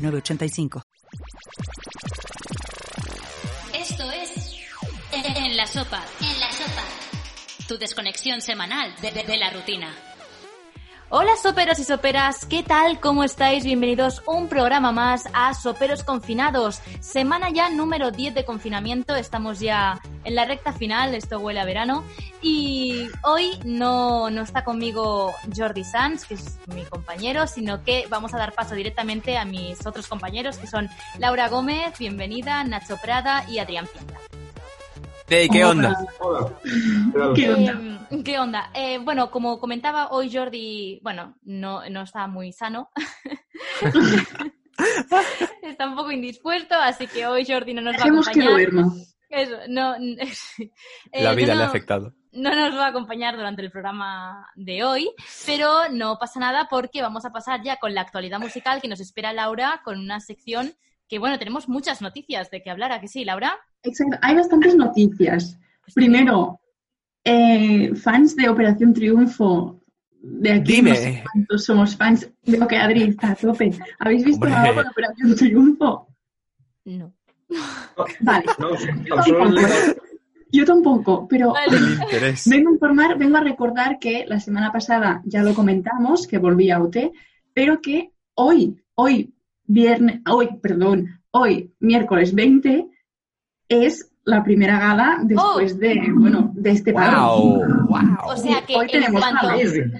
985. Esto es En la Sopa. En la Sopa. Tu desconexión semanal de la rutina. Hola soperos y soperas, ¿qué tal? ¿Cómo estáis? Bienvenidos un programa más a Soperos Confinados. Semana ya número 10 de confinamiento, estamos ya en la recta final, esto huele a verano. Y hoy no, no está conmigo Jordi Sanz, que es mi compañero, sino que vamos a dar paso directamente a mis otros compañeros, que son Laura Gómez, bienvenida, Nacho Prada y Adrián Piedra. Hey, ¿qué onda? Hola. ¿Qué onda? Eh, ¿qué onda? Eh, bueno, como comentaba hoy Jordi, bueno, no, no está muy sano. está un poco indispuesto, así que hoy Jordi no nos va a que acompañar. duerma. Eso, no, eh, La vida no, le ha afectado. no nos va a acompañar durante el programa de hoy, pero no pasa nada porque vamos a pasar ya con la actualidad musical que nos espera Laura con una sección que, bueno, tenemos muchas noticias de que hablar, ¿a que sí, Laura? Exacto. Hay bastantes noticias. Pues Primero, eh, fans de Operación Triunfo. De aquí Dime. no sé cuántos somos fans. Veo que Adri está a tope. ¿Habéis visto Hombre. algo de Operación Triunfo? No. Vale. No, Yo tampoco, yo tampoco, pero Vale. Vengo a informar, vengo a recordar que la semana pasada ya lo comentamos, que volví a UT, pero que hoy, hoy, viernes, hoy, perdón, hoy, miércoles 20, es la primera gala después de, bueno, de este paro. Wow, wow. O sea que Hoy en cuanto,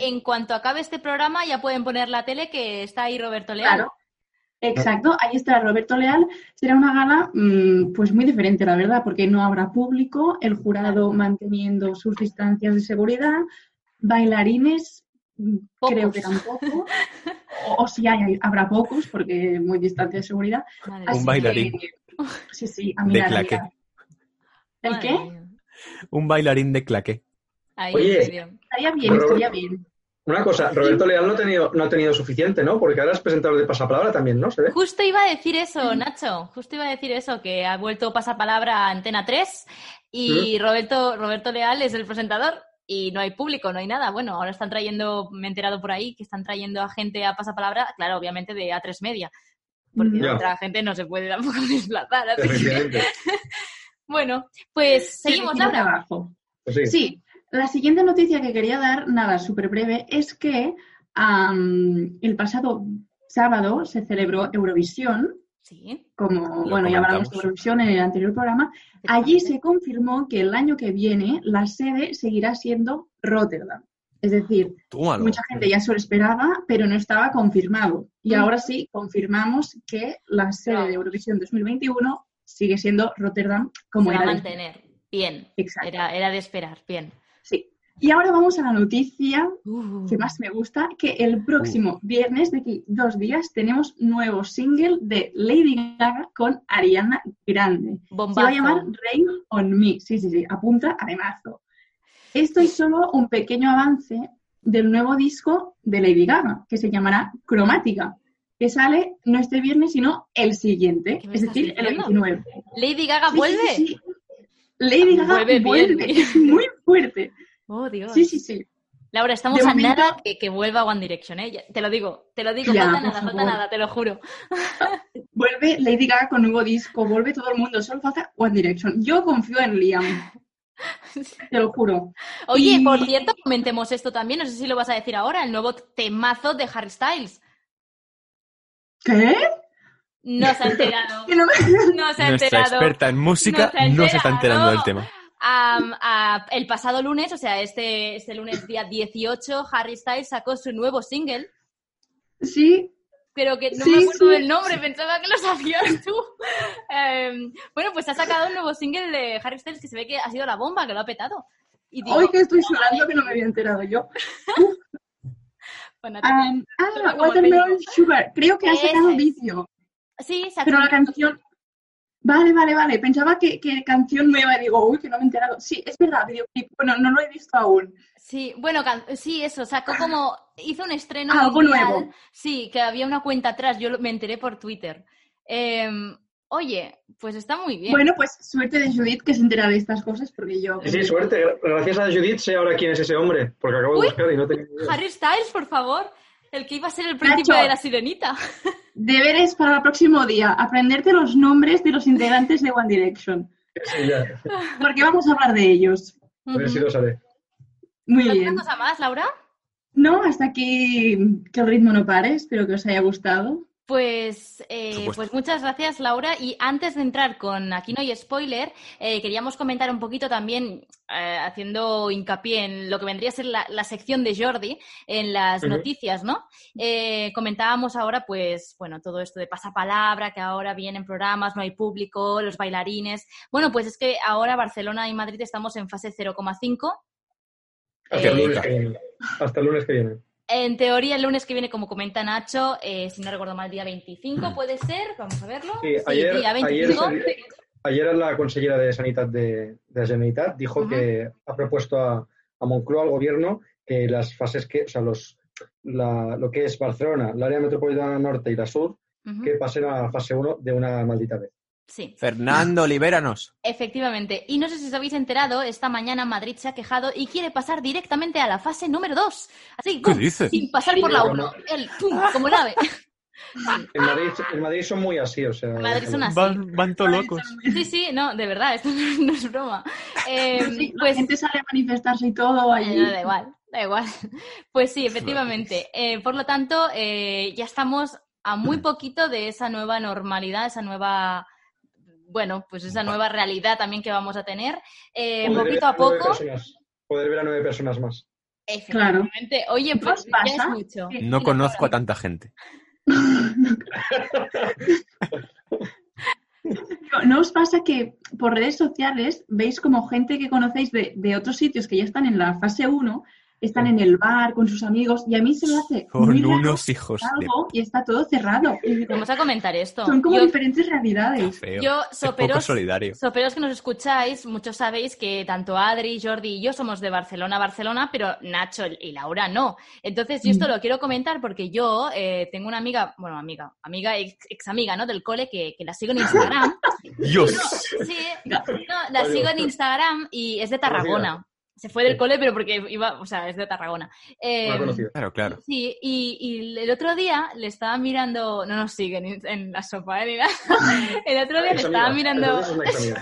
en cuanto acabe este programa ya pueden poner la tele que está ahí Roberto Leal. Claro. Exacto, ahí estará Roberto Leal. Será una gala mm, pues muy diferente, la verdad, porque no habrá público, el jurado manteniendo sus distancias de seguridad, bailarines, Pocos. creo que tampoco, o, o si hay, hay- habrá pocos, porque muy distancia de seguridad. Así Un bailarín. que- sí, sí, a De a claqué. mirar. ¿El Madre qué? mía. Un bailarín de claque. Ahí, Oye. bien. Estaría bien, Pero- estaría bien. Una cosa, Roberto Leal no ha tenido, no ha tenido suficiente, ¿no? Porque ahora es presentador de pasapalabra también, ¿no? ¿Se ve? Justo iba a decir eso, Nacho. Justo iba a decir eso, que ha vuelto pasapalabra a Antena 3 y Roberto, Roberto Leal es el presentador y no hay público, no hay nada. Bueno, ahora están trayendo, me he enterado por ahí, que están trayendo a gente a pasapalabra, claro, obviamente de A3 Media, porque Ya. otra gente no se puede tampoco desplazar. así que-. Bueno, pues seguimos, Laura. trabajo. Pues sí. Sí, la siguiente noticia que quería dar, nada, súper breve, es que el pasado sábado se celebró Eurovisión, Sí. como, Lo bueno, ya hablamos de. Eurovisión en el anterior programa. Allí se confirmó que el año que viene la sede seguirá siendo Rotterdam. Es decir, mucha gente ya se lo esperaba, pero no estaba confirmado. Y Mm. ahora sí, confirmamos que la sede de Eurovisión 2021 sigue siendo Rotterdam como se va a era. de- mantener. Bien. Exacto. Era, era de esperar. Bien. Y ahora vamos a la noticia Uh. que más me gusta, que el próximo viernes, de aquí dos días, tenemos nuevo single de Lady Gaga con Ariana Grande. Se Bombazo. va a llamar Rain on Me. Sí, sí, sí, apunta a mazo. Esto es solo un pequeño avance del nuevo disco de Lady Gaga, que se llamará Cromática, que sale no este viernes, sino el siguiente, ¿Qué me es decir, el diciendo? 29. Lady Gaga Sí, vuelve. sí, sí. Lady Gaga Vuelve vuelve, es muy fuerte. Oh, Dios. Sí, sí, sí. Laura, estamos De a momento- nada que, que vuelva One Direction, ¿eh? Te lo digo, te lo digo, Ya, falta nada, falta nada, te lo juro. Vuelve Lady Gaga con nuevo disco, vuelve todo el mundo, solo falta One Direction. Yo confío en Liam, te lo juro. Oye, Y- por cierto, comentemos esto también, no sé si lo vas a decir ahora, el nuevo temazo de Harry Styles. ¿Qué? No se ha enterado. Que no me- No se ha Nuestra enterado. experta en música No se ha no se está enterando del tema. Am, a- el pasado lunes, o sea, este, este lunes día 18, Harry Styles sacó su nuevo single, Sí, pero que no Sí, me acuerdo sí. del nombre, pensaba que lo sabías tú. Em, bueno, pues ha sacado un nuevo single de Harry Styles que se ve que ha sido la bomba, que lo ha petado. Y digo, hoy que estoy llorando que no me había enterado yo. bueno, Um, ah, Watermelon. Sugar, creo que ha sacado es. vídeo. Sí, ha Pero la canción... Vale, vale, vale. Pensaba que, que canción nueva. Digo, uy, que no me he enterado. Sí, es verdad, videoclip. Bueno, no lo he visto aún. Sí, bueno, can- sí, eso, sacó como, hizo un estreno Ah, algo mundial. nuevo. Sí, que había una cuenta atrás, yo lo- me enteré por Twitter. Em, oye, pues está muy bien. Bueno, pues suerte de Judith que se entera de estas cosas porque yo... Sí, suerte. Gracias a Judith sé ahora quién es ese hombre, porque acabo de Uy. buscar y no idea. Harry Styles, por favor, el que iba a ser el príncipe Nacho. de la sirenita. Deberes para el próximo día. Aprenderte los nombres de los integrantes de One Direction. Sí, ya. Porque vamos a hablar de ellos. A ver si lo sabe. Muy ¿Alguna bien. cosa más, Laura? No, hasta aquí que el ritmo no pare. Espero que os haya gustado. Pues, eh, pues muchas gracias, Laura. Y antes de entrar con Aquí no hay spoiler, eh, queríamos comentar un poquito también, eh, haciendo hincapié en lo que vendría a ser la, la sección de Jordi en las noticias, ¿no? Eh, comentábamos ahora, pues, bueno, todo esto de pasapalabra, que ahora vienen programas, no hay público, los bailarines. Bueno, pues es que ahora Barcelona y Madrid estamos en fase 0,5. Hasta el lunes que viene. Hasta el lunes que viene. En teoría, el lunes que viene, como comenta Nacho, eh, si no recuerdo mal, día 25 puede ser. Vamos a verlo. Sí, ayer, día ayer, 25. ayer la consellera de Sanidad de, de la Generalitat dijo que ha propuesto a, a Moncloa, al gobierno, que las fases que, o sea, los, la- lo que es Barcelona, el área metropolitana norte y la sur, que pasen a la fase 1 de una maldita vez. Sí, Fernando, libéranos. efectivamente. Y no sé si os habéis enterado, esta mañana Madrid se ha quejado y quiere pasar directamente a la fase número 2. Así, ¿Qué sin pasar por la Sí, 1. El ¡pum! como el ave. En Madrid, en Madrid son muy así, o sea. En Madrid son así. Van, van todos locos. Sí, sí, no, de verdad, esto no es broma. Eh, Sí, la pues gente sale a manifestarse y todo Eh, allí. no, da igual, da igual. Pues sí, efectivamente. Eh, por lo tanto, eh, ya estamos a muy poquito de esa nueva normalidad, esa nueva, bueno, pues esa nueva realidad también que vamos a tener. Eh, Poder poquito ver a nueve poco, personas, poder ver a nueve personas más. efectivamente. Oye, ¿Qué pues os ya es pasa? mucho. No conozco a tanta gente. ¿No os pasa que por redes sociales veis como gente que conocéis de, de otros sitios que ya están en la fase 1, están en el bar con sus amigos y a mí se me hace Con muy raro unos hijos de y está todo cerrado. Vamos a comentar esto. son como Yo- diferentes realidades. Yo, soperos, solidario. soperos que nos escucháis, muchos sabéis que tanto Adri, Jordi y yo somos de Barcelona, Barcelona, pero Nacho y Laura no. Entonces, yo esto Mm. lo quiero comentar porque yo eh, tengo una amiga, bueno, amiga, amiga, ex, ex amiga, ¿no? Del cole que, que la sigo en Instagram. Dios. Sí, no, la sigo en Instagram y es de Tarragona. Se fue del cole, pero porque iba, o sea, es de Tarragona. Eh, conocido. Claro, claro. Sí, y, y el otro día le estaba mirando, no nos siguen en, en la sopa, ¿eh? El otro día le estaba amiga, mirando, es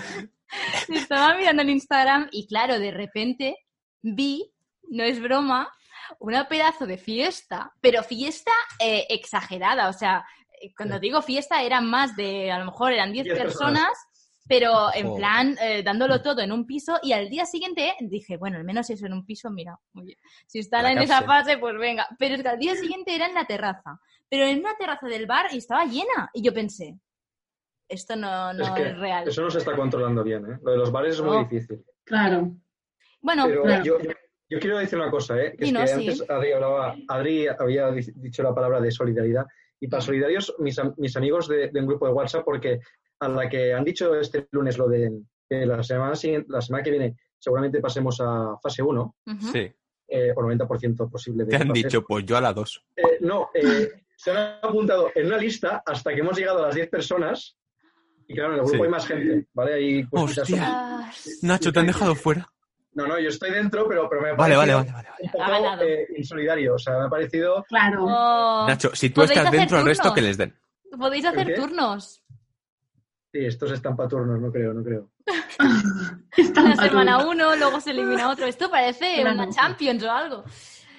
le estaba mirando en Instagram y claro, de repente vi, no es broma, una pedazo de fiesta, pero fiesta eh, exagerada, o sea, eh, cuando Sí. digo fiesta eran más de, a lo mejor eran 10 Diez personas, personas. Pero en plan eh, dándolo todo en un piso y al día siguiente dije, bueno, al menos si es en un piso, mira, muy bien. si están La en esa fase, pues venga, pero es que al día siguiente era en la terraza, pero en una terraza del bar y estaba llena y yo pensé, esto no, no es real. eso no se está controlando bien, ¿eh? Lo de los bares es muy difícil. Claro. Bueno, Pero claro. yo, yo, yo quiero decir una cosa, ¿eh? Que es que sí. antes Adri, hablaba, Adri había di- dicho la palabra de solidaridad. Y para solidarios, mis, am- mis amigos de, de un grupo de WhatsApp, porque a la que han dicho este lunes lo de que la semana, siguiente, la semana que viene seguramente pasemos a fase 1, ujú. Sí. eh, o 90% posible de Te han dicho, pues yo a la 2. Eh, no, eh, se han apuntado en una lista hasta que hemos llegado a las 10 personas. Y claro, en el grupo Sí. hay más gente, ¿vale? Hay Hostia. Ah, Nacho, te han dejado fuera. No, no, yo estoy dentro, pero, pero me ha Vale, vale, parecido vale, vale. vale. un poco eh, insolidario. O sea, me ha parecido Claro. oh, Nacho, si tú ¿Podéis estás dentro, al resto que les den. Podéis hacer qué? turnos. Sí, estos están para turnos, no creo, no creo. Para semana uno, luego se elimina otro. Esto parece Claro. una Champions o algo.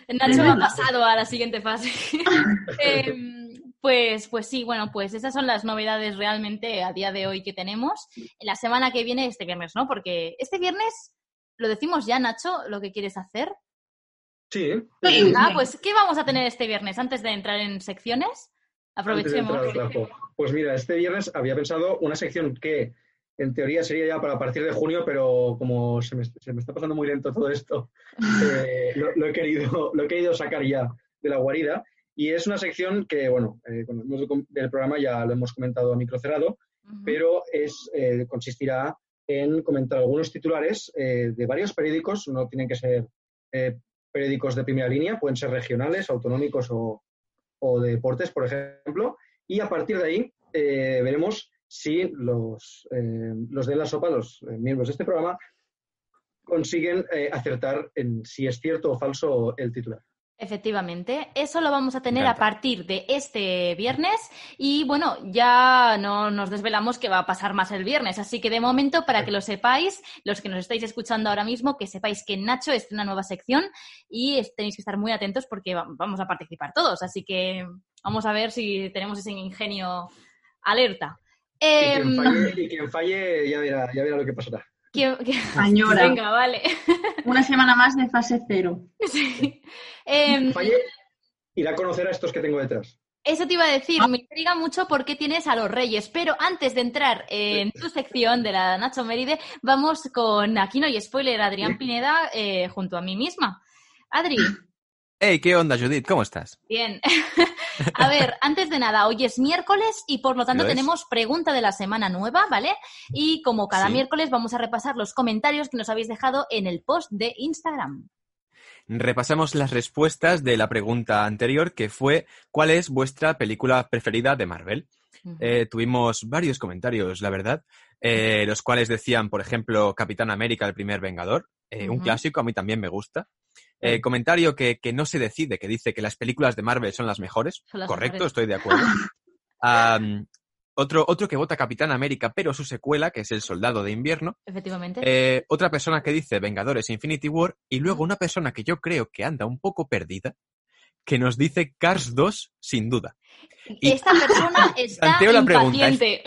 Nacho ha pasado a la siguiente fase. Em, pues, pues sí, bueno, pues esas son las novedades realmente a día de hoy que tenemos. La semana que viene, este viernes, ¿no? Porque este viernes, lo decimos ya, Nacho, lo que quieres hacer. Sí, Sí. Ah, pues, ¿qué vamos a tener este viernes? Antes de entrar en secciones, antes de entrar aprovechemos. Pues mira, este viernes había pensado una sección que en teoría sería ya para partir de junio, pero como se me, se me está pasando muy lento todo esto, eh, lo, lo he querido, lo he querido sacar ya de la guarida. Y es una sección que, bueno, eh, con com- del programa ya lo hemos comentado a micro cerrado, Ujú. pero es, eh, consistirá en comentar algunos titulares de varios periódicos, no tienen que ser periódicos de primera línea, pueden ser regionales, autonómicos o, o de deportes, por ejemplo, y a partir de ahí eh, veremos si los, eh, los de la sopa, los eh, miembros de este programa, consiguen acertar en si es cierto o falso el titular. Efectivamente, eso lo vamos a tener a partir de este viernes y bueno, ya no nos desvelamos que va a pasar más el viernes, así que de momento para que lo sepáis, los que nos estáis escuchando ahora mismo, que sepáis que Nacho es una nueva sección y tenéis que estar muy atentos porque va- vamos a participar todos, así que vamos a ver si tenemos ese ingenio alerta. Y quien Em, falle, y quien falle ya, verá, ya verá lo que pasará. ¿Quién- quién- Señora, Venga, vale. una semana más de fase cero. Sí. Falle, irá a conocer a estos que tengo detrás. Eso te iba a decir, me intriga mucho por qué tienes a los reyes, pero antes de entrar en tu sección de la Nacho Meride, vamos con, aquí no hay spoiler, Adrián Pineda eh, junto a mí misma. Adri, Hey, ¿qué onda, Judith? ¿Cómo estás? bien. a ver, antes de nada, hoy es miércoles y por lo tanto Lo tenemos pregunta de la semana nueva, ¿vale? Y como cada Sí. miércoles vamos a repasar los comentarios que nos habéis dejado en el post de Instagram. Repasamos las respuestas de la pregunta anterior, que fue ¿cuál es vuestra película preferida de Marvel? Eh, tuvimos varios comentarios, la verdad, eh, los cuales decían, por ejemplo, Capitán América, el primer Vengador, eh, un clásico, a mí también me gusta. Eh, comentario que, que no se decide, que dice que las películas de Marvel son las mejores. Son las Correcto, mejores. estoy de acuerdo. Otro, otro que vota Capitán América, pero su secuela, que es El Soldado de Invierno. Efectivamente. Eh, otra persona que dice Vengadores Infinity War. Y luego una persona que yo creo que anda un poco perdida, que nos dice Cars 2, sin duda. y- Esta persona está la pregunta, impaciente.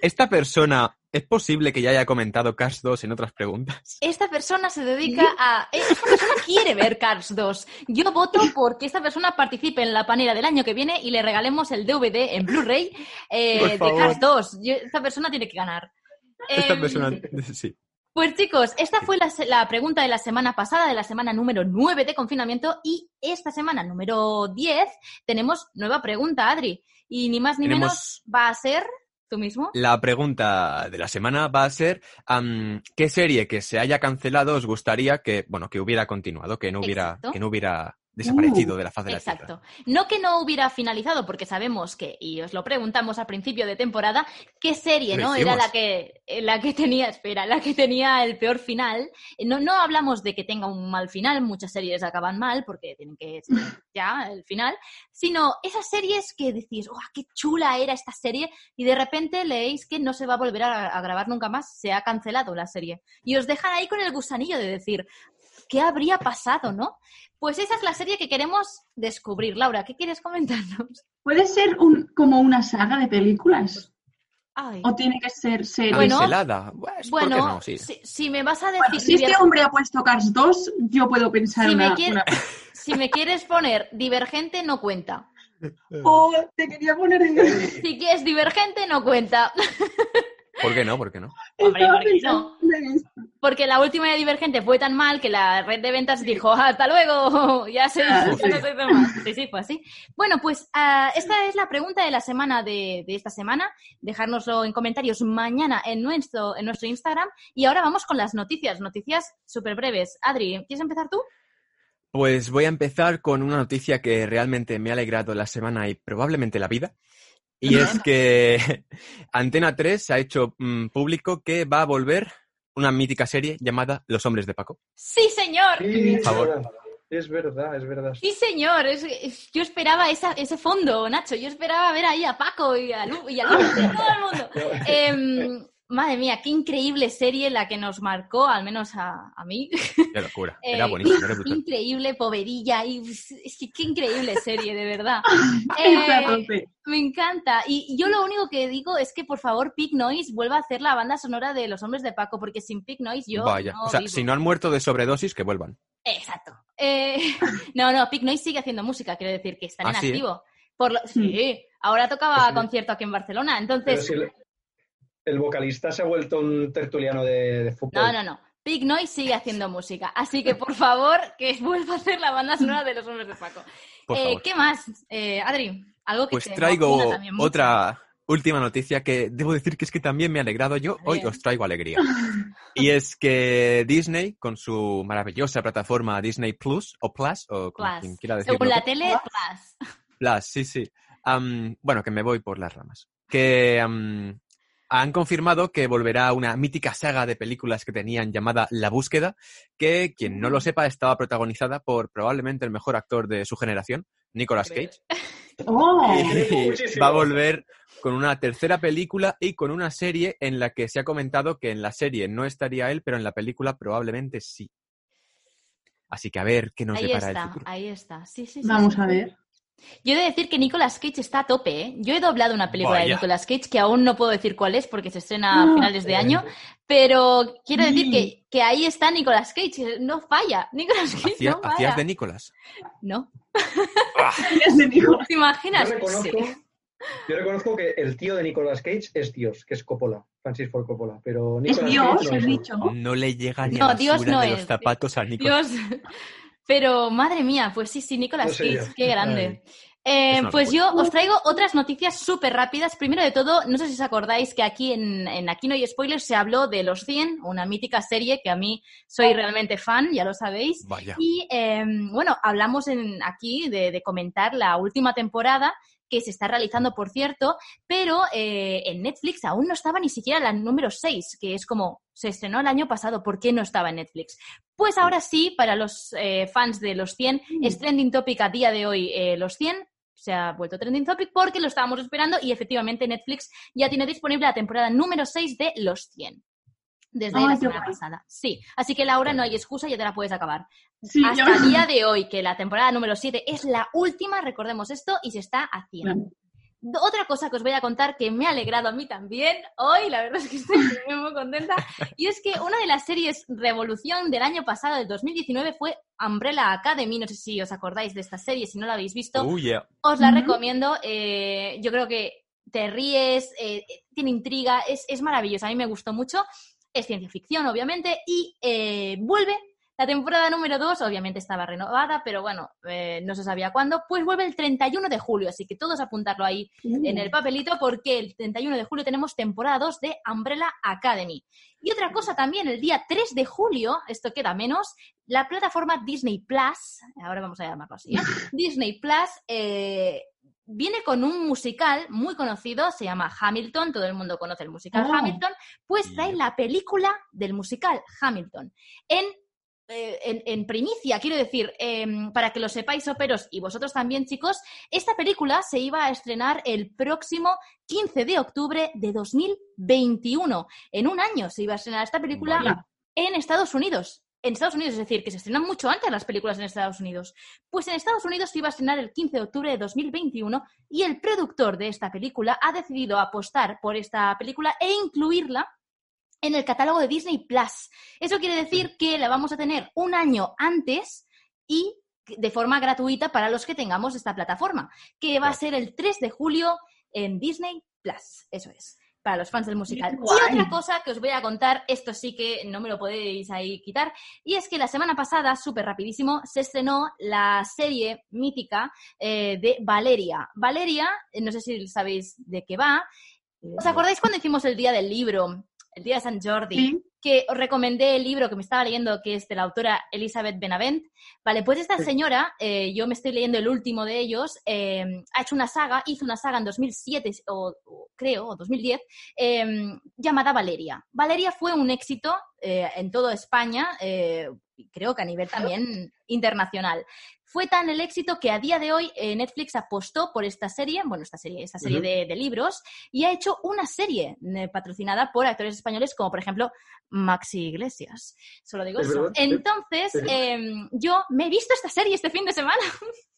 ¿Esta persona es posible que ya haya comentado Cars 2 en otras preguntas? Esta persona se dedica a... Esta persona quiere ver Cars 2. Yo voto porque esta persona participe en la panera del año que viene y le regalemos el DVD en Blu-ray eh, de. Cars 2. Yo- esta persona tiene que ganar. Esta Em, persona, sí. Pues chicos, esta fue la, pregunta de la semana pasada, de la semana número 9 de confinamiento y esta semana número 10 tenemos nueva pregunta, Adri. Y ni más ni Tenemos- menos va a ser tú mismo. La pregunta de la semana va a ser ¿qué serie que se haya cancelado os gustaría que, bueno, que hubiera continuado, que no hubiera, Exacto. que no hubiera desaparecido de la faz de la tierra? Exacto. No que no hubiera finalizado, porque sabemos que, y os lo preguntamos al principio de temporada, qué serie, ¿no? Era la que, la que tenía, espera, la que tenía el peor final. No, no hablamos de que tenga un mal final, muchas series acaban mal, porque tienen que ser ya el final, sino esas series que decís, ¡oh, qué chula era esta serie! Y de repente leéis que no se va a volver a, a grabar nunca más, se ha cancelado la serie. Y os dejan ahí con el gusanillo de decir, ¿qué habría pasado, no? Pues esa es la serie que queremos descubrir. Laura, ¿qué quieres comentarnos? ¿Puede ser un, como una saga de películas? Ay. ¿O tiene que ser serie? Bueno. Pues, ¿por qué Bueno, no? Sí. si, si me vas a decir, Bueno, si este hombre ha puesto Cars 2, yo puedo pensar Si me una, quiere- una- si me quieres poner divergente, no cuenta. Oh, te quería poner en... Si quieres divergente, no cuenta. ¿Por qué no? ¿Por qué no? Hombre, Estaba ¿por qué no? Porque la última de Divergente fue tan mal que la red de ventas dijo, hasta luego, ya se Ah, sí. no más. Sí, sí, fue así. Bueno, pues ah, esta es la pregunta de la semana de, de esta semana. Dejárnoslo en comentarios mañana en nuestro, en nuestro Instagram. Y ahora vamos con las noticias, noticias súper breves. Adri, ¿quieres empezar tú? Pues voy a empezar con una noticia que realmente me ha alegrado la semana y probablemente la vida. Y es que Antena 3 ha hecho mm, público que va a volver una mítica serie llamada Los Hombres de Paco. Sí, señor. Sí, Por favor. es verdad, Es verdad, es verdad. Sí, señor. Es- es- yo esperaba esa- ese fondo, Nacho. Yo esperaba ver ahí a Paco y a, Lu, y a Luis y a todo el mundo. Em, madre mía, qué increíble serie la que nos marcó, al menos a, a mí. Qué locura. Era Eh, buenísimo, era Qué increíble, poverilla. Y, es que qué increíble serie, de verdad. Eh, me encanta. Y yo lo único que digo es que, por favor, Pig Noise vuelva a hacer la banda sonora de Los Hombres de Paco, porque sin Pig Noise yo Vaya. no o sea, vivo. si no han muerto de sobredosis, que vuelvan. Exacto. Eh, no, no, Pig Noise sigue haciendo música, quiero decir que están Ah, en ¿sí? activo. Por lo- sí, ahora tocaba Sí. concierto aquí en Barcelona, Pero entonces... el, vocalista se ha vuelto un tertuliano de, de fútbol. No, no, no. Big Noise sigue haciendo música. Así que, por favor, que vuelva a hacer la banda sonora de los hombres de Paco. Eh. ¿Qué más, eh, Adri? Algo que Pues te traigo también otra última noticia que debo decir que es que también me ha alegrado. Yo hoy os traigo alegría. Y es que Disney, con su maravillosa plataforma Disney Plus, o Plus, o como Plus. quien quiera decirlo. Según la tele, Plus. Plus, sí, sí. Bueno, que me voy por las ramas. Que han confirmado que volverá una mítica saga de películas que tenían llamada La Búsqueda, que quien no lo sepa estaba protagonizada por probablemente el mejor actor de su generación, Nicolas Cage. ¡Oh! Va a volver con una tercera película y con una serie en la que se ha comentado que en la serie no estaría él, pero en la película probablemente sí. Así que a ver qué nos Ahí depara el está, futuro. ahí está. Sí, sí, sí, Vamos sí. a ver. Yo he de decir que Nicolas Cage está a tope, ¿eh? Yo he doblado una película de. Nicolas Cage que aún no puedo decir cuál es porque se estrena a Ah, finales de año, pero quiero decir que, que ahí está Nicolas Cage, no falla. Nicolas Cage Hacía- no falla. Hacías de Nicolas. No. ¿te imaginas? Yo reconozco, Sí. yo reconozco que el tío de Nicolas Cage es Dios, que es Coppola, Francis Ford Coppola, pero Es Nicolas Dios, Cage no es. dicho. No le llega ni No, a la Dios basura no de los es. zapatos a Nicolas. Dios. Pero madre mía, pues sí, sí, Nicolas Cage, qué grande. Eh, pues yo os traigo otras noticias súper rápidas. Primero de todo, no sé si os acordáis que aquí en, en Aquí no hay spoilers se habló de Los 100, una mítica serie que a mí soy realmente fan, ya lo sabéis. Vaya. Y eh, bueno, hablamos en, aquí de, de comentar la última temporada que se está realizando, por cierto, pero eh, en Netflix aún no estaba ni siquiera la número 6, que es como se estrenó el año pasado, ¿por qué no estaba en Netflix? Pues ahora sí, para los eh, fans de los 100, es trending topic a día de hoy eh, los 100. Se ha vuelto trending topic porque lo estábamos esperando y efectivamente Netflix ya tiene disponible la temporada número 6 de Los 100. Desde Ay, la semana guay. pasada. Sí, así que Laura no hay excusa, ya te la puedes acabar. Sí, Hasta yo- el día de hoy, que la temporada número 7 es la última, recordemos esto, y se está haciendo. Otra cosa que os voy a contar que me ha alegrado a mí también hoy, la verdad es que estoy muy, contenta, y es que una de las series Revolución del año pasado, del 2019, fue Umbrella Academy. No sé si os acordáis de esta serie, si no la habéis visto, Oh, yeah. os la recomiendo. eh, yo creo que te ríes, eh, tiene intriga, es, es maravillosa. A mí me gustó mucho. Es ciencia ficción, obviamente, y eh, vuelve. La temporada número 2, obviamente estaba renovada, pero bueno, eh, no se sabía cuándo. Pues vuelve el 31 de julio, así que todos apuntarlo ahí en el papelito porque el 31 de julio tenemos temporada 2 de Umbrella Academy. Y otra cosa también, el día 3 de julio, esto queda menos, la plataforma Disney Plus, ahora vamos a llamarlo así, ¿eh? Disney Plus eh, viene con un musical muy conocido, se llama Hamilton, todo el mundo conoce el musical Oh. Hamilton, pues trae la película del musical Hamilton en eh, en, en primicia, quiero decir, em, para que lo sepáis, operos, y vosotros también, chicos, esta película se iba a estrenar el próximo 15 de octubre de 2021. En un año se iba a estrenar esta película en Estados Unidos. En Estados Unidos, es decir, que se estrenan mucho antes las películas en Estados Unidos. Pues en Estados Unidos se iba a estrenar el 15 de octubre de 2021 y el productor de esta película ha decidido apostar por esta película e incluirla en el catálogo de Disney Plus. Eso quiere decir que la vamos a tener un año antes y de forma gratuita para los que tengamos esta plataforma, que va a ser el 3 de julio en Disney Plus. Eso es, para los fans del musical. Y otra cosa que os voy a contar, esto sí que no me lo podéis ahí quitar, y es que la semana pasada, súper rapidísimo, se estrenó la serie mítica eh, de Valeria. Valeria, eh, no sé si sabéis de qué va. ¿Os acordáis cuando hicimos el día del libro? El día de San Jordi, Sí. que os recomendé el libro que me estaba leyendo, que es de la autora Elizabeth Benavent. Vale, pues esta Sí. señora, eh, yo me estoy leyendo el último de ellos, eh, ha hecho una saga, hizo una saga en 2007, o, o creo, o 2010, eh, llamada Valeria. Valeria fue un éxito eh, en toda España, creo que a nivel también internacional. Fue tan el éxito que a día de hoy eh, Netflix apostó por esta serie, bueno, esta serie, esta serie de, de libros, y ha hecho una serie eh, patrocinada por actores españoles como, por ejemplo, Maxi Iglesias. Solo digo Es eso. verdad. Entonces, em, yo me he visto esta serie este fin de semana.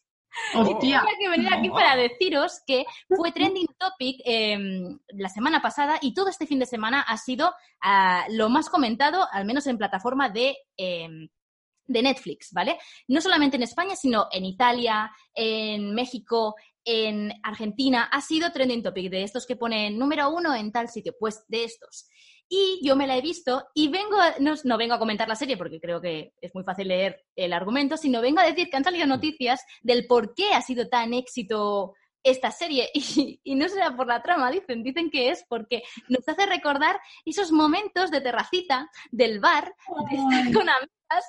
Hostia. Tenía que venir aquí Oh. para deciros que fue trending topic em, la semana pasada y todo este fin de semana ha sido ah, lo más comentado, al menos en plataforma de, em, de Netflix, ¿vale? No solamente en España, sino en Italia, en México, en Argentina. Ha sido trending topic de estos que ponen número uno en tal sitio, pues de estos. Y yo me la he visto y vengo, no, no vengo a comentar la serie porque creo que es muy fácil leer el argumento, sino vengo a decir que han salido noticias del por qué ha sido tan éxito esta serie. Y, y no será por la trama, dicen, dicen que es porque nos hace recordar esos momentos de terracita del bar, de estar con amigas,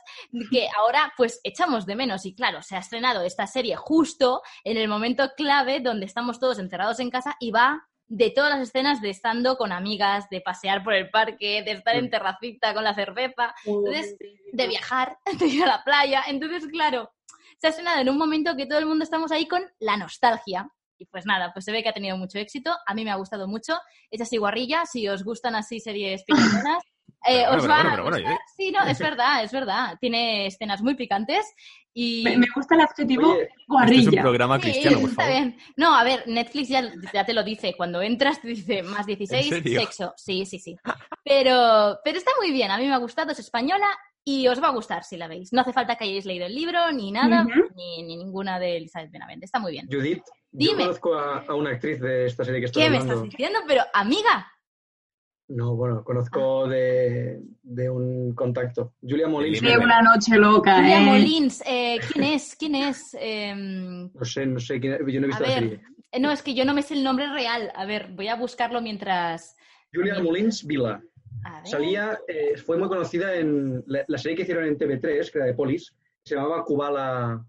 que ahora pues echamos de menos. Y claro, se ha estrenado esta serie justo en el momento clave donde estamos todos encerrados en casa y va de todas las escenas de estando con amigas, de pasear por el parque, de estar en terracita con la cerveza, entonces, de viajar, de ir a la playa. Entonces, claro, se ha estrenado en un momento que todo el mundo estamos ahí con la nostalgia. Y pues nada, pues se ve que ha tenido mucho éxito. A mí me ha gustado mucho. Es así guarrilla, si os gustan así series picantonas. eh, Pero bueno, os pero va bueno, a gustar. Sí, no, es verdad, es verdad. Tiene escenas muy picantes y... Me, me gusta el adjetivo Oye, Este es un guarrilla. programa Sí, cristiano, está bien. No, a ver, Netflix ya, ya te lo dice. Cuando entras te dice más 16, ¿En serio? sexo. Sí, sí, sí. Pero, pero está muy bien. A mí me ha gustado, es española y os va a gustar si la veis. No hace falta que hayáis leído el libro, ni nada, ni, ni ninguna de Elizabeth Benavente. Está muy bien. Judith, Dime. yo conozco a, a una actriz de esta serie que estoy ¿Qué me estás diciendo? Pero, amiga, No, bueno, conozco de, de un contacto. Julia Molins. Qué una noche loca, Julia ¿eh? Molins, eh, ¿quién es? ¿Quién es? Em, No sé, no sé quién yo no he a visto la ver, serie. eh, no, es que yo no me sé el nombre real. A ver, voy a buscarlo mientras... Julia Molins Vila. Salía, eh, fue muy conocida en la, la serie que hicieron en TV3, que era de Polis, se llamaba Kubala.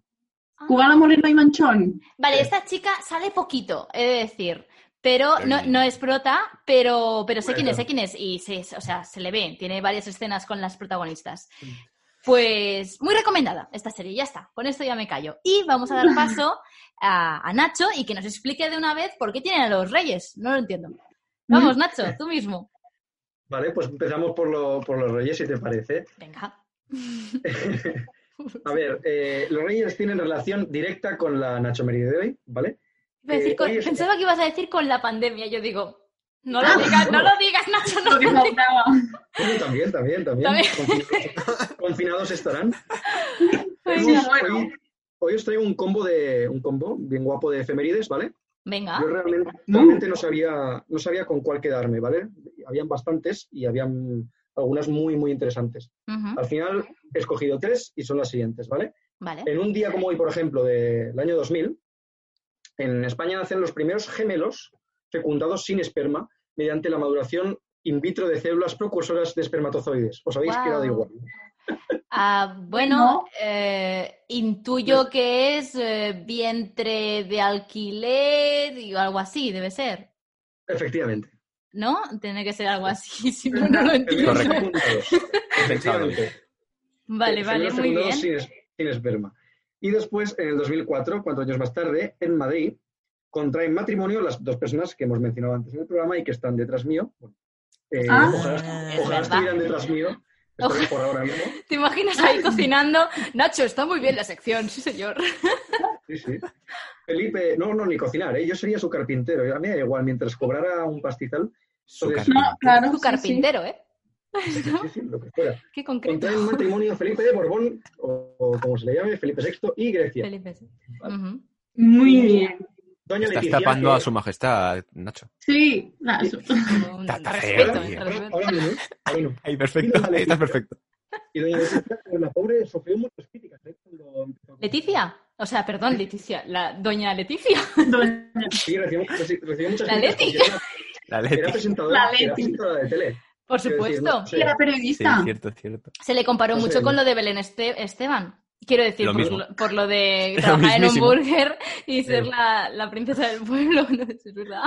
Cubana Moreno y Manchón. Vale, esta chica sale poquito, he de decir. Pero no, no es prota, pero, pero sé quién es, sé quién es. Y se, o sea, se le ve, tiene varias escenas con las protagonistas. Mm. Pues muy recomendada esta serie, ya está. Con esto ya me callo. Y vamos a dar paso a, a Nacho y que nos explique de una vez por qué tienen a los reyes. No lo entiendo. Vamos, Nacho, tú mismo. Vale, pues empezamos por, lo- por los reyes, si te parece. Venga. A ver, eh, los reyes tienen relación directa con la nachomería de hoy, ¿vale? Iba a decir Eh, con- hoy es- pensaba que ibas a decir con la pandemia. Yo digo, no lo digas, no lo digas, Nacho, no Lo digas. Bueno, también, también, también. También. Confinados, confinados estarán. Pues bueno. hoy, hoy os traigo un combo de un combo bien guapo de efemérides, ¿vale? Venga. Yo realmente, realmente no sabía no sabía con cuál quedarme, ¿vale? Habían bastantes y habían algunas muy muy interesantes. Al final he escogido tres y son las siguientes, ¿vale? Vale. En un día como hoy, por ejemplo, del año 2000, en España nacen los primeros gemelos fecundados sin esperma mediante la maduración in vitro de células precursoras de espermatozoides. Os habéis quedado igual. Ah, bueno, eh, intuyo que es eh, vientre de alquiler y algo así, debe ser. Efectivamente. ¿No? Tiene que ser algo así, si no, no lo entiendo. Correcto. Efectivamente. Vale, vale, Gemelos muy bien. Sin, es- sin esperma. Y después, en el 2004, cuatro años más tarde, en Madrid, contraen matrimonio las dos personas que hemos mencionado antes en el programa y que están detrás mío. Eh, Ah. ojalá Es ojalá verdad. estuvieran detrás mío. Espero por ahora mismo. ¿Te imaginas ahí cocinando? Nacho, está muy bien la sección, sí señor. Sí, sí. Felipe, no, no, ni cocinar, ¿eh? yo sería su carpintero. A mí da igual, mientras cobrara un pastizal, Su carpintero. No, claro. Sí, carpintero, ¿eh? sí, sí, lo que fuera. Qué concreto. Contraen matrimonio Felipe de Borbón, o, o como se le llame, Felipe VI y Grecia. Felipe, sí. Muy bien. Doña Estás Leticia, tapando que- a su majestad, Nacho. Sí. no. Ahí, perfecto. Ahí estás perfecto. Y doña Leticia, la pobre, sufrió muchas críticas. ¿eh? Cuando ¿Leticia? O sea, perdón, Leticia. La doña Leticia. Doña- Sí, recibió, reci- recibió muchas La críticas. Leti. Era, La era Leti. presentadora, La era Leti. presentadora de tele. Por Quiero decir, supuesto. no sé. Era Sí, periodista. cierto, cierto. Se le comparó No sé, mucho con no. lo de Belén Este- Esteban. Quiero decir, Lo por mismo. lo, por lo de Lo trabajar en un burger y ser la, la princesa del pueblo. No es verdad.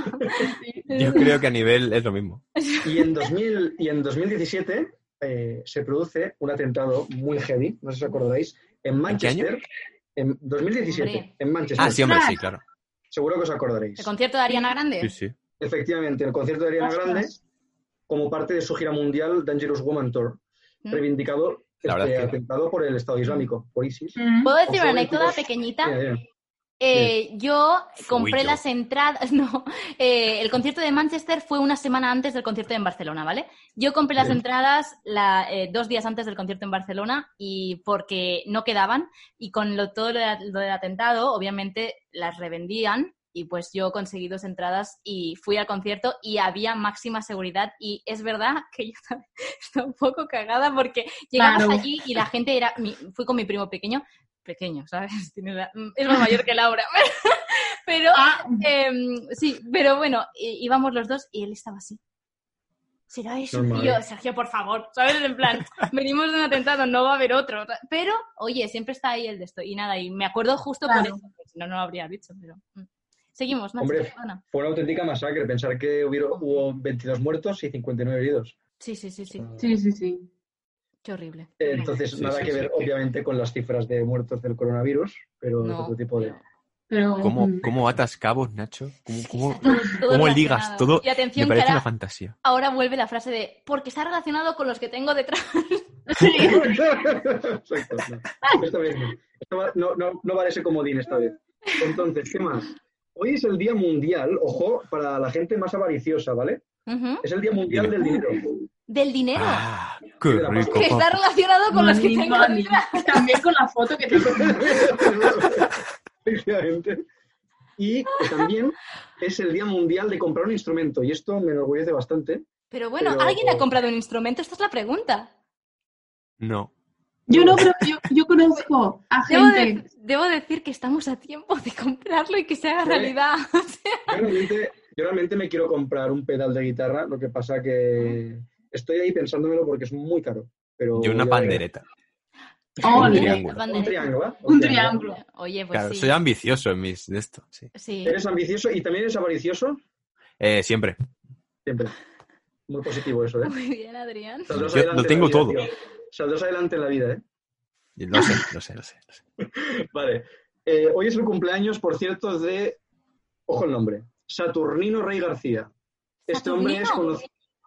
Yo creo que a nivel es lo mismo. Y en, 2000, y en 2017 eh, se produce un atentado muy heavy, no sé si os acordáis, en qué Manchester. En 2017, Hombre. en Manchester. Ah, sí, hombre, sí, claro. Seguro que os acordaréis. ¿El concierto de Ariana Grande? Sí, sí. Efectivamente, el concierto de Ariana Ostras. Grande, como parte de su gira mundial Dangerous Woman Tour, ¿Mm? reivindicado La verdad este es que- atentado por el Estado Islámico, por ISIS. ¿Puedo decir una anécdota pequeñita? Eh, yo compré yo. las entradas, no, eh, el concierto de Manchester fue una semana antes del concierto en Barcelona, ¿vale? Yo compré las Bien. entradas la- eh, dos días antes del concierto en Barcelona y porque no quedaban y con lo, todo lo, de- lo del atentado, obviamente las revendían y pues yo conseguí dos entradas y fui al concierto y había máxima seguridad y es verdad que yo también estaba un poco cagada porque llegamos Claro. allí y la gente era, mi- fui con mi primo pequeño, pequeño, ¿sabes? Tiene la- es más mayor que Laura, pero Ah, Em, sí, pero bueno, íbamos los dos y él estaba así. ¿Será eso? Normal. Y yo, Sergio, por favor, ¿sabes? En plan, venimos de un atentado, no va a haber otro. Pero, oye, siempre está ahí el de esto. Y nada, y me acuerdo justo por eso, porque si no, no lo habría dicho, pero... Seguimos, Nacho, Hombre. perdona. Fue una auténtica masacre pensar que hubieron, hubo 22 muertos y 59 heridos. Sí, sí, sí, sí. sí, sí, sí. Qué horrible. Eh, Entonces, Sí, nada sí, que sí. ver, obviamente, con las cifras de muertos del coronavirus, pero es No, otro tipo de... Pero, ¿Cómo, mm, cómo atas cabos, Nacho? ¿Cómo, cómo, Todo- todo cómo relacionado. ligas todo? Y Me atención, que parece ahora, una fantasía. ahora vuelve la frase de, porque está relacionado con los que tengo detrás. Exacto, no. Esta vez no. Esto va- no, no, no vale ese comodín esta vez. Entonces, ¿qué más? Hoy es el Día Mundial, ojo, para la gente más avariciosa, ¿vale? Es el Día Mundial del Dinero. Del dinero. Ah, qué de la rico. que está relacionado con los que tengo. También con la foto que tengo. Y también es el Día Mundial de comprar un instrumento, y esto me enorgullece bastante. Pero bueno, Pero- ¿alguien ha comprado un instrumento? Esta es la pregunta. No. Yo no, pero yo, yo conozco a Debo, gente. de- debo decir que estamos a tiempo de comprarlo y que se haga Sí. realidad. Yo realmente, yo realmente me quiero comprar un pedal de guitarra, lo que pasa que estoy ahí pensándomelo porque es muy caro. Pero Yo una pandereta. Oh, un triángulo. Un triángulo, ¿eh? Un triángulo. Oye, pues Claro, sí. soy ambicioso en mis de esto, sí. sí. ¿Eres ambicioso y también eres avaricioso? Eh, siempre. Siempre. Muy positivo eso, ¿eh? Muy bien, Adrián. Yo lo en tengo todo. tío. Saldrás adelante en la vida, ¿eh? Lo sé, lo sé, lo sé. lo sé. Vale. Eh, hoy es el cumpleaños, por cierto, de. Ojo el nombre. Saturnino Rey García. Este hombre es, cono-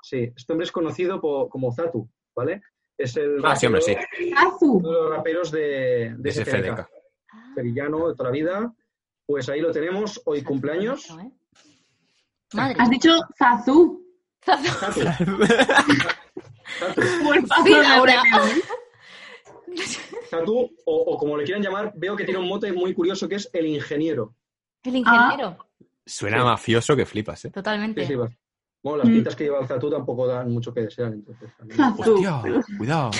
sí, este hombre es conocido como Zatu, ¿vale? Es el Ah, sí, hombre, sí. Azu. uno de los raperos de, de SFDK, FDK. Ah, sevillano de toda la vida. Pues ahí lo tenemos, hoy cumpleaños. ¿eh? Madre. Has dicho Zazú. Zatu. De. Zatu, o, o como le quieran llamar, veo que tiene un mote muy curioso que es el ingeniero. El ingeniero. Suena Sí. mafioso que flipas, ¿eh? Totalmente. Sí, sí, va. Bueno, las Mm. pintas que lleva el Zatu tampoco dan mucho que desear, entonces. Zatu. Hostia, cuidado.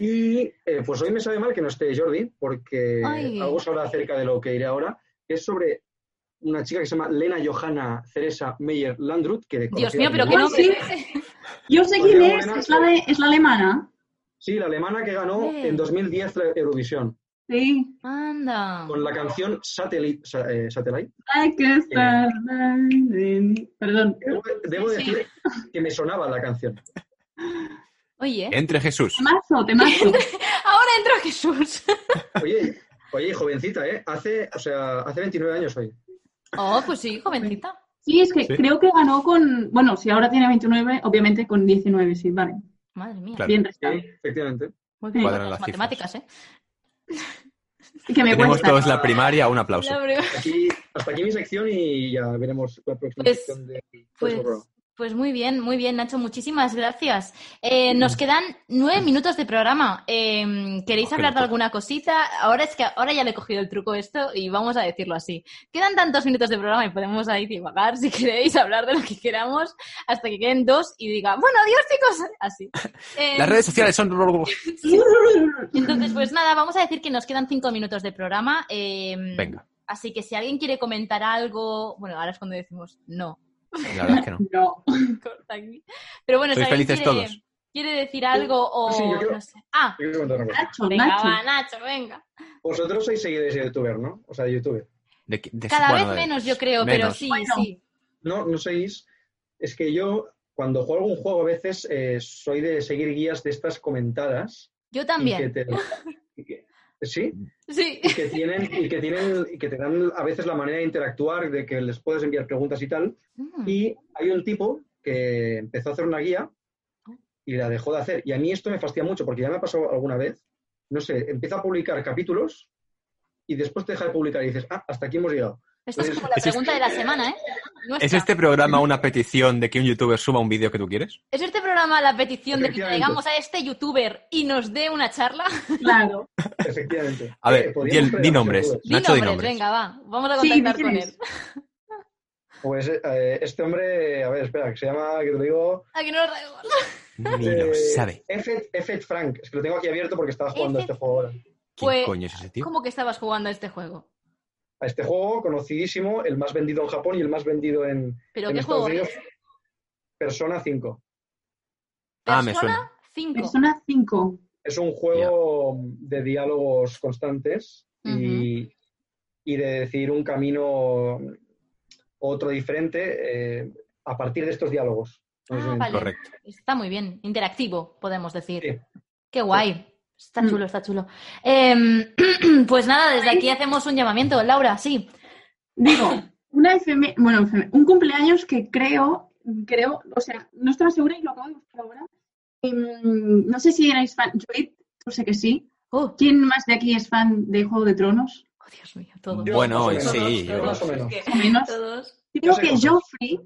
Y eh, pues hoy me sabe mal que no esté Jordi, porque Ay. algo se habla acerca de lo que iré ahora, que es sobre una chica que se llama Lena Johanna Ceresa Meyer Landrut, que Dios mío, pero que qué Ay, nombre. Yo sé quién es. Es la, de, es la alemana. Sí, la alemana que ganó Sí. en 2010 la Eurovisión, Sí. Anda. con la canción Satellite. sa- eh, Satellite. Hay que estar. en- Perdón. Debo, debo Sí. decir que me sonaba la canción. Oye, Entre Jesús. Temazo, temazo. ahora entra Jesús. Oye, oye, jovencita, ¿eh? Hace, o sea, hace 29 años hoy. Oh, pues sí, jovencita. Sí, es que Sí. creo que ganó con. Bueno, si ahora tiene 29, obviamente con 19, sí, vale. Madre mía. Claro. Bien Sí, restado. efectivamente. Muy bien. Cuadran Las las matemáticas, ¿eh? Y que me Tenemos cuesta. todos la primaria, un aplauso. Aquí, hasta aquí mi sección y ya veremos la próxima Pues- sección de Pues. Pues muy bien, muy bien, Nacho, muchísimas gracias. Eh, nos quedan nueve minutos de programa. Eh, ¿Queréis hablar de alguna cosita? Ahora es que ahora ya le he cogido el truco esto y vamos a decirlo así. Quedan tantos minutos de programa y podemos ahí divagar si queréis hablar de lo que queramos hasta que queden dos y diga, bueno, adiós chicos, así. Eh, Las redes sociales son... Entonces, pues nada, vamos a decir que nos quedan cinco minutos de programa. eh, Venga, Así que si alguien quiere comentar algo, bueno, ahora es cuando decimos no. La verdad es que no. No. corta aquí. Pero bueno, ¿Sois alguien felices quiere, todos? quiere decir algo o Sí, yo quiero- no sé. Ah, Yo quiero contar una cosa. Nacho, venga, Nacho. va, Nacho, venga. Vosotros sois seguidores de youtuber, ¿no? O sea, de YouTube. De- de- Cada bueno, vez de- menos, yo creo, pero sí, Bueno. sí. No, no sois. Es que yo, cuando juego algún juego, a veces eh, soy de seguir guías de estas comentadas. Yo y también. que te- sí, Sí. y que tienen, y que tienen, y que te dan a veces la manera de interactuar, de que les puedes enviar preguntas y tal. Mm. Y hay un tipo que empezó a hacer una guía y la dejó de hacer. Y a mí esto me fastidia mucho porque ya me ha pasado alguna vez. No sé, empieza a publicar capítulos y después te deja de publicar y dices, ah, hasta aquí hemos llegado. Esto es como la ¿Es este- pregunta de la semana, ¿eh? Nuestra. ¿Es este programa una petición de que un youtuber suba un vídeo que tú quieres? ¿Es este programa la petición de que traigamos a este youtuber y nos dé una charla? Claro. Efectivamente. A ver, Eh, di, nombres. Di Nacho, di nombres, venga, va. Vamos a contactar con él. es. Pues eh, este hombre, a ver, espera, que se llama, que te lo digo, Aquí no lo traigo. Ni lo eh, sabe. Effet, Effet Frank. Es que lo tengo aquí abierto porque estaba jugando a este juego ahora. ¿Quién Pues, coño es ese tío? ¿Cómo que estabas jugando a este juego? A este juego conocidísimo, el más vendido en Japón y el más vendido en, ¿Pero en qué Estados juego Unidos. es? Persona 5. Ah, me Persona 5. Persona 5. Es un juego de diálogos constantes y, y de decir un camino otro diferente eh, a partir de estos diálogos. No sé si Ah, vale. Correcto. Está muy bien. Interactivo, podemos decir. Sí. Qué guay. Está Mm. chulo, está chulo. Em, pues nada, desde aquí hacemos un llamamiento. Laura, sí. Digo, una FM, bueno, FM, un cumpleaños que creo, creo, o sea, no estaba segura y lo acabo de buscar ahora. Em, no sé si erais fan, yo yo sé que sí. Oh, ¿Quién más de aquí es fan de Juego de Tronos? oh, Dios mío, todos. Bueno, menos. sí, todos, yo- más o menos. menos. Todos. Creo que. Joffrey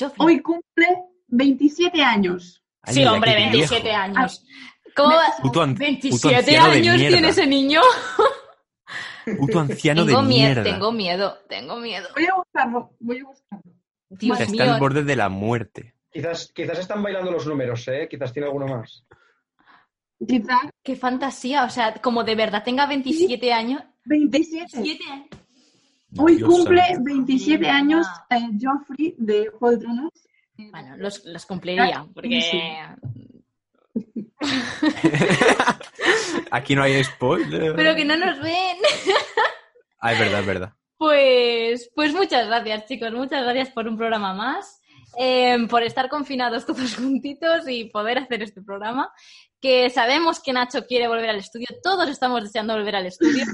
Joffrey. hoy cumple 27 años. Sí, hombre, qué 27 viejo. años. ¿Cómo Puto an- puto 27 anciano de años tiene ese niño. Puto anciano tengo de miedo, mierda. tengo miedo, tengo miedo. Voy a buscarlo, voy a buscarlo. Dios Está mío. al borde de la muerte. Quizás, quizás están bailando los números, ¿eh? Quizás tiene alguno más. Quizá Qué fantasía, o sea, como de verdad tenga 27 años. 27. 27 años. Hoy Dios cumple santo. 27 Mierda. años eh, Joffrey de Juego de Tronos. Bueno, los, los cumpliría, porque... Aquí no hay spoiler. Pero que no nos ven. Ah, es verdad, es verdad. Pues, pues muchas gracias, chicos. Muchas gracias por un programa más. eh, por estar confinados todos juntitos y poder hacer este programa. Que sabemos que Nacho quiere volver al estudio. Todos estamos deseando volver al estudio.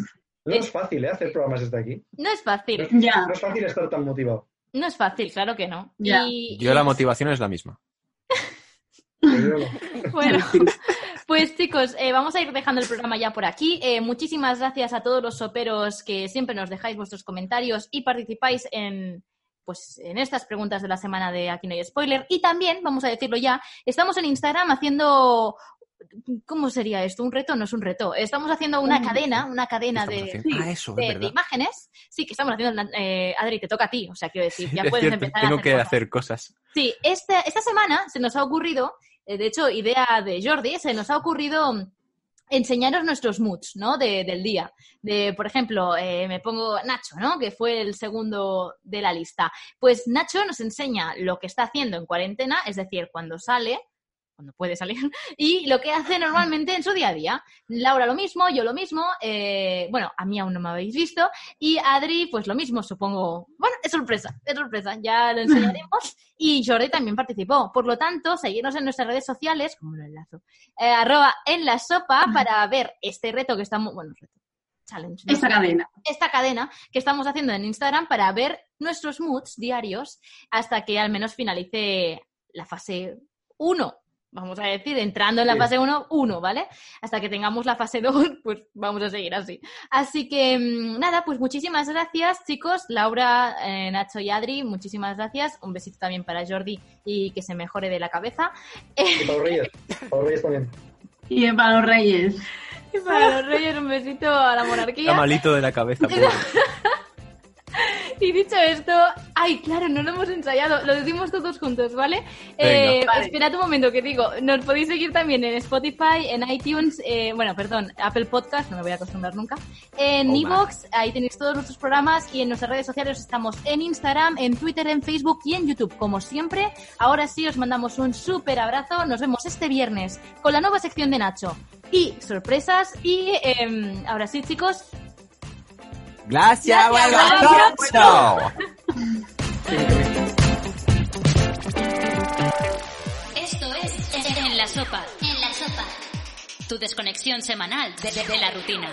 No es fácil, ¿eh? Hacer programas desde aquí. No es fácil. Ya. No es fácil estar tan motivado. No es fácil, claro que no. Ya. Y, Yo y- la motivación es la misma. Bueno, pues chicos, eh, vamos a ir dejando el programa ya por aquí. Eh, muchísimas gracias a todos los soperos que siempre nos dejáis vuestros comentarios y participáis en, pues, en estas preguntas de la semana de Aquí no hay spoiler. Y también, vamos a decirlo ya, estamos en Instagram haciendo... ¿Cómo sería esto? ¿Un reto? No es un reto. Estamos haciendo una cadena, una cadena de, Ah, eso, de- imágenes. Sí, que estamos haciendo. Eh, Adri, te toca a ti. O sea, quiero decir, ya Es puedes cierto, empezar tengo a hacer que cosas. hacer cosas. Sí, esta, esta semana se nos ha ocurrido, de hecho, idea de Jordi, se nos ha ocurrido enseñaros nuestros moods, ¿no? De- del día. De, por ejemplo, eh, me pongo Nacho, ¿no? Que fue el segundo de la lista. Pues Nacho nos enseña lo que está haciendo en cuarentena, es decir, cuando sale, cuando puede salir, y lo que hace normalmente en su día a día. Laura lo mismo, yo lo mismo, eh, bueno, a mí aún no me habéis visto, y Adri, pues lo mismo, supongo. Bueno, es sorpresa, es sorpresa, ya lo enseñaremos. Y Jordi también participó. Por lo tanto, seguirnos en nuestras redes sociales, como lo enlazo, eh, arroba en la sopa para ver este reto que estamos, bueno, reto, challenge, ¿no? Esta cadena. esta cadena que estamos haciendo en Instagram para ver nuestros moods diarios hasta que al menos finalice la fase 1. Vamos a decir, entrando en la Sí. fase 1, 1, ¿vale? Hasta que tengamos la fase 2, pues vamos a seguir así. Así que, mm, nada, pues muchísimas gracias, chicos. Laura, eh, Nacho y Adri, muchísimas gracias. Un besito también para Jordi y que se mejore de la cabeza. Y para los Reyes. Para los Reyes también. Y para los reyes. Y para los reyes, un besito a la monarquía. Está malito de la cabeza. Y dicho esto, ay, claro, no lo hemos ensayado, lo decimos todos juntos, ¿vale? Venga. Eh, Vale. Esperad un momento que digo, nos podéis seguir también en Spotify, en iTunes, eh, bueno, perdón, Apple Podcast, no me voy a acostumbrar nunca, en Oh, Evox, ahí tenéis todos nuestros programas y en nuestras redes sociales estamos en Instagram, en Twitter, en Facebook y en YouTube, como siempre. Ahora sí, os mandamos un súper abrazo, nos vemos este viernes con la nueva sección de Nacho y sorpresas y em, ahora sí, chicos, Gracias, Gracias. Esto es En la Sopa. En la Sopa. Tu desconexión semanal de, de- de la rutina.